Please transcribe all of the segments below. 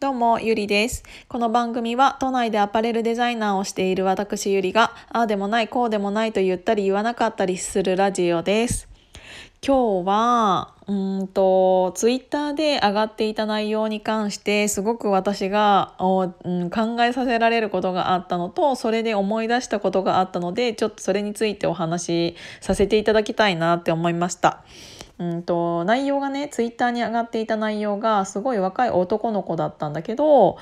どうも、ゆりです。この番組は都内でアパレルデザイナーをしている私ゆりが、ああでもない、こうでもないと言ったり言わなかったりするラジオです。今日は、うんと、ツイッターで上がっていた内容に関してすごく私が、うん、考えさせられることがあったのと、それで思い出したことがあったので、ちょっとそれについてお話しさせていただきたいなって思いました。うんと内容がねツイッターに上がっていた内容がすごい若い男の子だったんだけど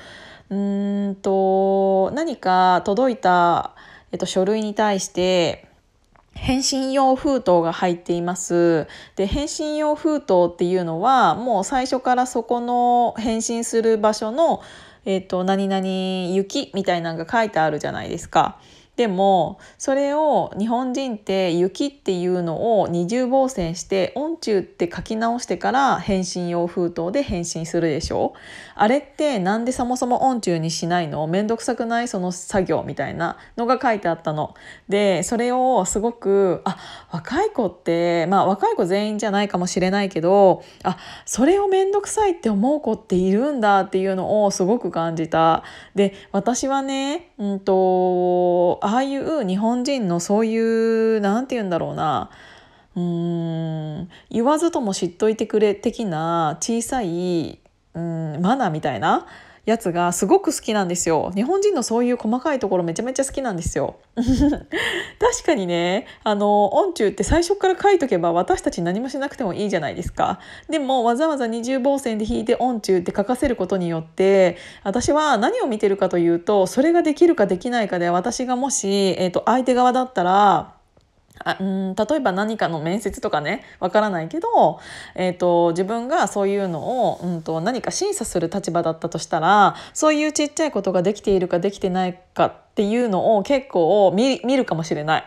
うんと何か届いた、えっと、書類に対して返信用封筒が入っています。で、返信用封筒っていうのは、もう最初からそこの返信する場所の、えっ、と、何々雪みたいなのが書いてあるじゃないですか。でもそれを日本人って雪っていうのを二重防線して音中って書き直してから返信用封筒で返信するでしょ？あれってなんでそもそも音中にしないの？めんどくさくない？その作業みたいなのが書いてあったの。でそれをすごくあ若い子ってまあ若い子全員じゃないかもしれないけどあそれをめんどくさいって思う子っているんだっていうのをすごく感じた。で私はねうんとああいう日本人のそういう何て言うんだろうな。うーん言わずとも知っといてくれ的な小さいうんマナーみたいな。やつがすごく好きなんですよ。日本人のそういう細かいところめちゃめちゃ好きなんですよ。確かにね、あの、音中って最初から書いとけば私たち何もしなくてもいいじゃないですか。でもわざわざ二重防線で弾いて音中って書かせることによって、私は何を見てるかというと、それができるかできないかで私がもし、えっ、ー、と、相手側だったら、あうん例えば何かの面接とかねわからないけど、えーと、自分がそういうのを、うんと、何か審査する立場だったとしたらそういうちっちゃいことができているかできてないかっていうのを結構見るかもしれない。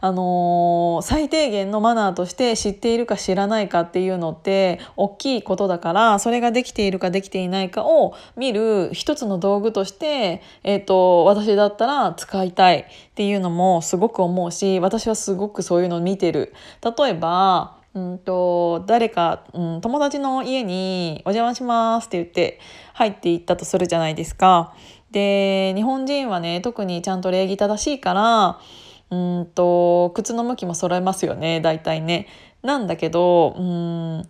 あのー、最低限のマナーとして知っているか知らないかっていうのって大きいことだからそれができているかできていないかを見る一つの道具として、えーと、私だったら使いたいっていうのもすごく思うし私はすごくそういうのを見てる。例えばうんと誰か、うん、友達の家に「お邪魔します」って言って入っていったとするじゃないですか。で日本人はね特にちゃんと礼儀正しいからうんと靴の向きも揃えますよね大体ね。なんだけどうん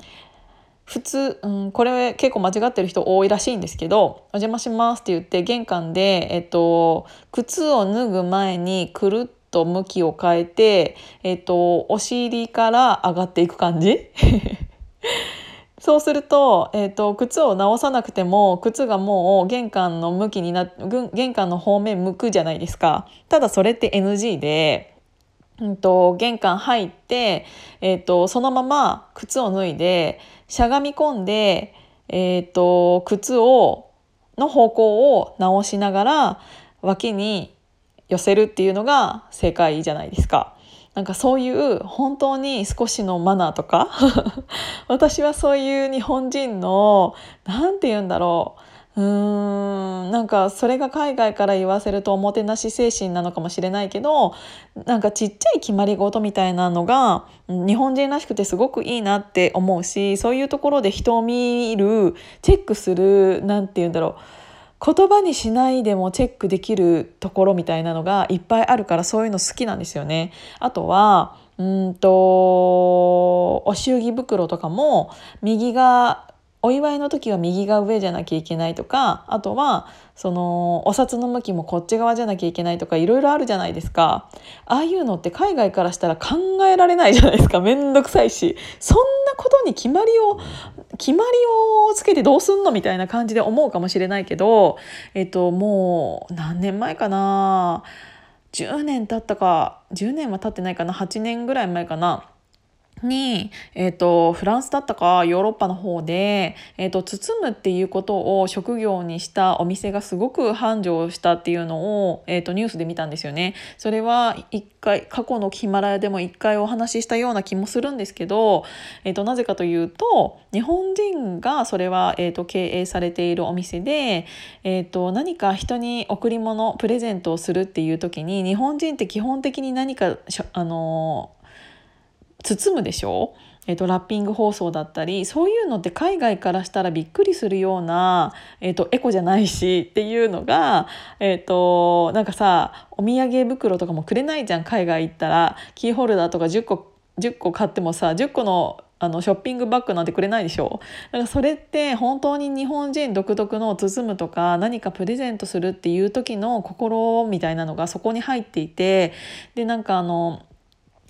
普通、うん、これ結構間違ってる人多いらしいんですけど「お邪魔します」って言って玄関で、えっと、靴を脱ぐ前にくるっと向きを変えて、えっと、お尻から上がっていく感じ？そうすると,、えーと、靴を直さなくても靴がもう玄関の向きにな玄関の方面向くじゃないですかただそれって NG で、うんと、玄関入って、えーと、そのまま靴を脱いでしゃがみ込んで、えー、と靴をの方向を直しながら脇に寄せるっていうのが正解じゃないですか。なんかそういう本当に少しのマナーとか 私はそういう日本人の何て言うんだろう。うーんなんかそれが海外から言わせるとおもてなし精神なのかもしれないけどなんかちっちゃい決まり事みたいなのが日本人らしくてすごくいいなって思うしそういうところで人を見るチェックする何て言うんだろう。言葉にしないでもチェックできるところみたいなのがいっぱいあるからそういうの好きなんですよね。あとはうんとお祝儀袋とかも右がお祝いの時は右が上じゃなきゃいけないとかあとはそのお札の向きもこっち側じゃなきゃいけないとかいろいろあるじゃないですか。ああいうのって海外からしたら考えられないじゃないですか。めんどくさいし。そんなことに決まりを決まりをつけてどうすんのみたいな感じで思うかもしれないけどえっともう何年前かな？10年経ったか10年は経ってないかな？8年ぐらい前かな？に、えーと、フランスだったかヨーロッパの方で、えーと、包むっていうことを職業にしたお店がすごく繁盛したっていうのを、えーと、ニュースで見たんですよね。それは一回過去のヒマラヤでも一回お話ししたような気もするんですけど、えー、となぜかというと日本人がそれは、えー、と経営されているお店で、えー、と何か人に贈り物プレゼントをするっていう時に日本人って基本的に何かあの包むでしょ？えーと、ラッピング包装だったりそういうのって海外からしたらびっくりするような、えーと、エコじゃないしっていうのが、えーと、なんかさお土産袋とかもくれないじゃん海外行ったら。キーホルダーとか10個10個買ってもさ10個のあのショッピングバッグなんてくれないでしょ？だからそれって本当に日本人独特の包むとか何かプレゼントするっていう時の心みたいなのがそこに入っていてでなんかあの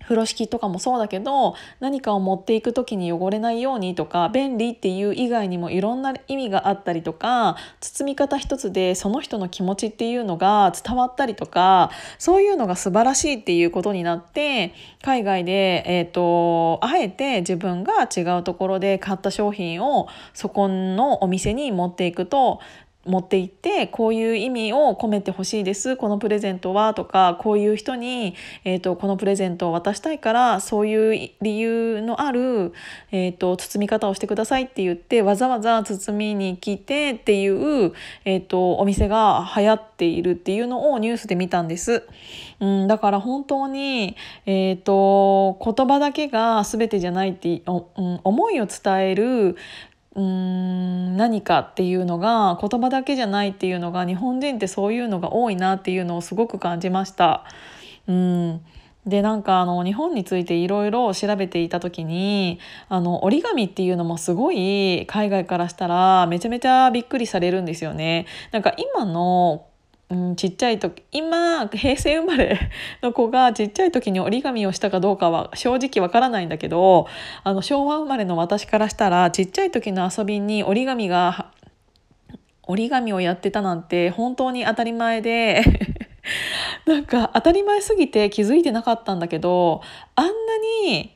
風呂敷とかもそうだけど何かを持っていく時に汚れないようにとか便利っていう以外にもいろんな意味があったりとか包み方一つでその人の気持ちっていうのが伝わったりとかそういうのが素晴らしいっていうことになって海外で、えーと、あえて自分が違うところで買った商品をそこのお店に持っていくと持って行ってこういう意味を込めてほしいですこのプレゼントはとかこういう人に、えーと、このプレゼントを渡したいからそういう理由のある、えーと、包み方をしてくださいって言ってわざわざ包みに来てっていう、えーと、お店が流行っているっていうのをニュースで見たんです。うん、だから本当に、えー、と言葉だけが全てじゃないってうん、思いを伝えるうーん何かっていうのが言葉だけじゃないっていうのが日本人ってそういうのが多いなっていうのをすごく感じました。うんでなんかあの日本についていろいろ調べていた時にあの折り紙っていうのもすごい海外からしたらめちゃめちゃびっくりされるんですよね。なんか今のうん、ちっちゃい時今平成生まれ の子がちっちゃい時に折り紙をしたかどうかは正直わからないんだけどあの昭和生まれの私からしたらちっちゃい時の遊びに折り紙が折り紙をやってたなんて本当に当たり前で なんか当たり前すぎて気づいてなかったんだけどあんなに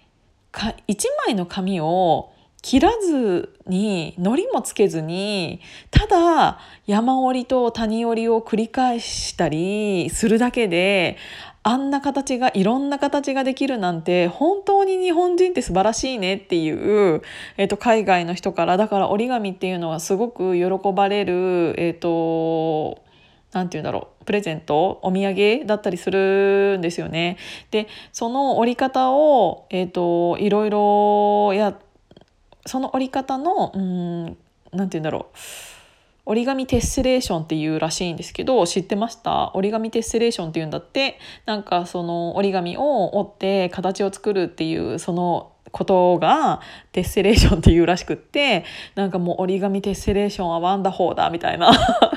か1枚の紙を切らずに糊もつけずにただ山折りと谷折りを繰り返したりするだけであんな形がいろんな形ができるなんて本当に日本人って素晴らしいねっていう、えー、と海外の人からだから折り紙っていうのはすごく喜ばれるえっ、ー、と何て言うんだろうプレゼントお土産だったりするんですよね。でその折り方を、えーと、いろいろやってその折り方のうんなんて言うんだろう。折り紙テッセレーションっていうらしいんですけど知ってました？折り紙テッセレーションっていうんだって。なんかその折り紙を折って形を作るっていうそのことがテッセレーションっていうらしくってなんかもう折り紙テッセレーションはワンダホーだみたいな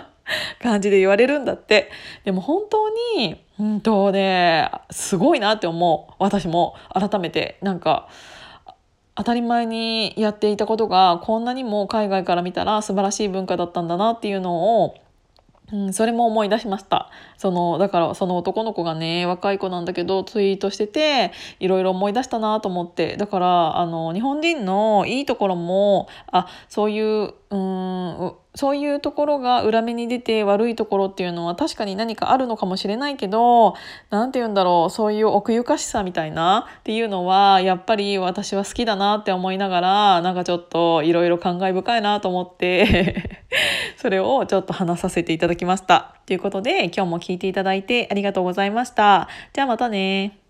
感じで言われるんだって。でも本当にうんとねすごいなって思う。私も改めてなんか当たり前にやっていたことがこんなにも海外から見たら素晴らしい文化だったんだなっていうのをうん、それも思い出しました。そのだからその男の子がね若い子なんだけどツイートしてていろいろ思い出したなと思って。だからあの日本人のいいところもあそういううんそういうところが裏目に出て悪いところっていうのは確かに何かあるのかもしれないけど何て言うんだろうそういう奥ゆかしさみたいなっていうのはやっぱり私は好きだなって思いながらなんかちょっといろいろ感慨深いなと思って それをちょっと話させていただきました。ということで今日も聞いていただいてありがとうございました。じゃあまたね。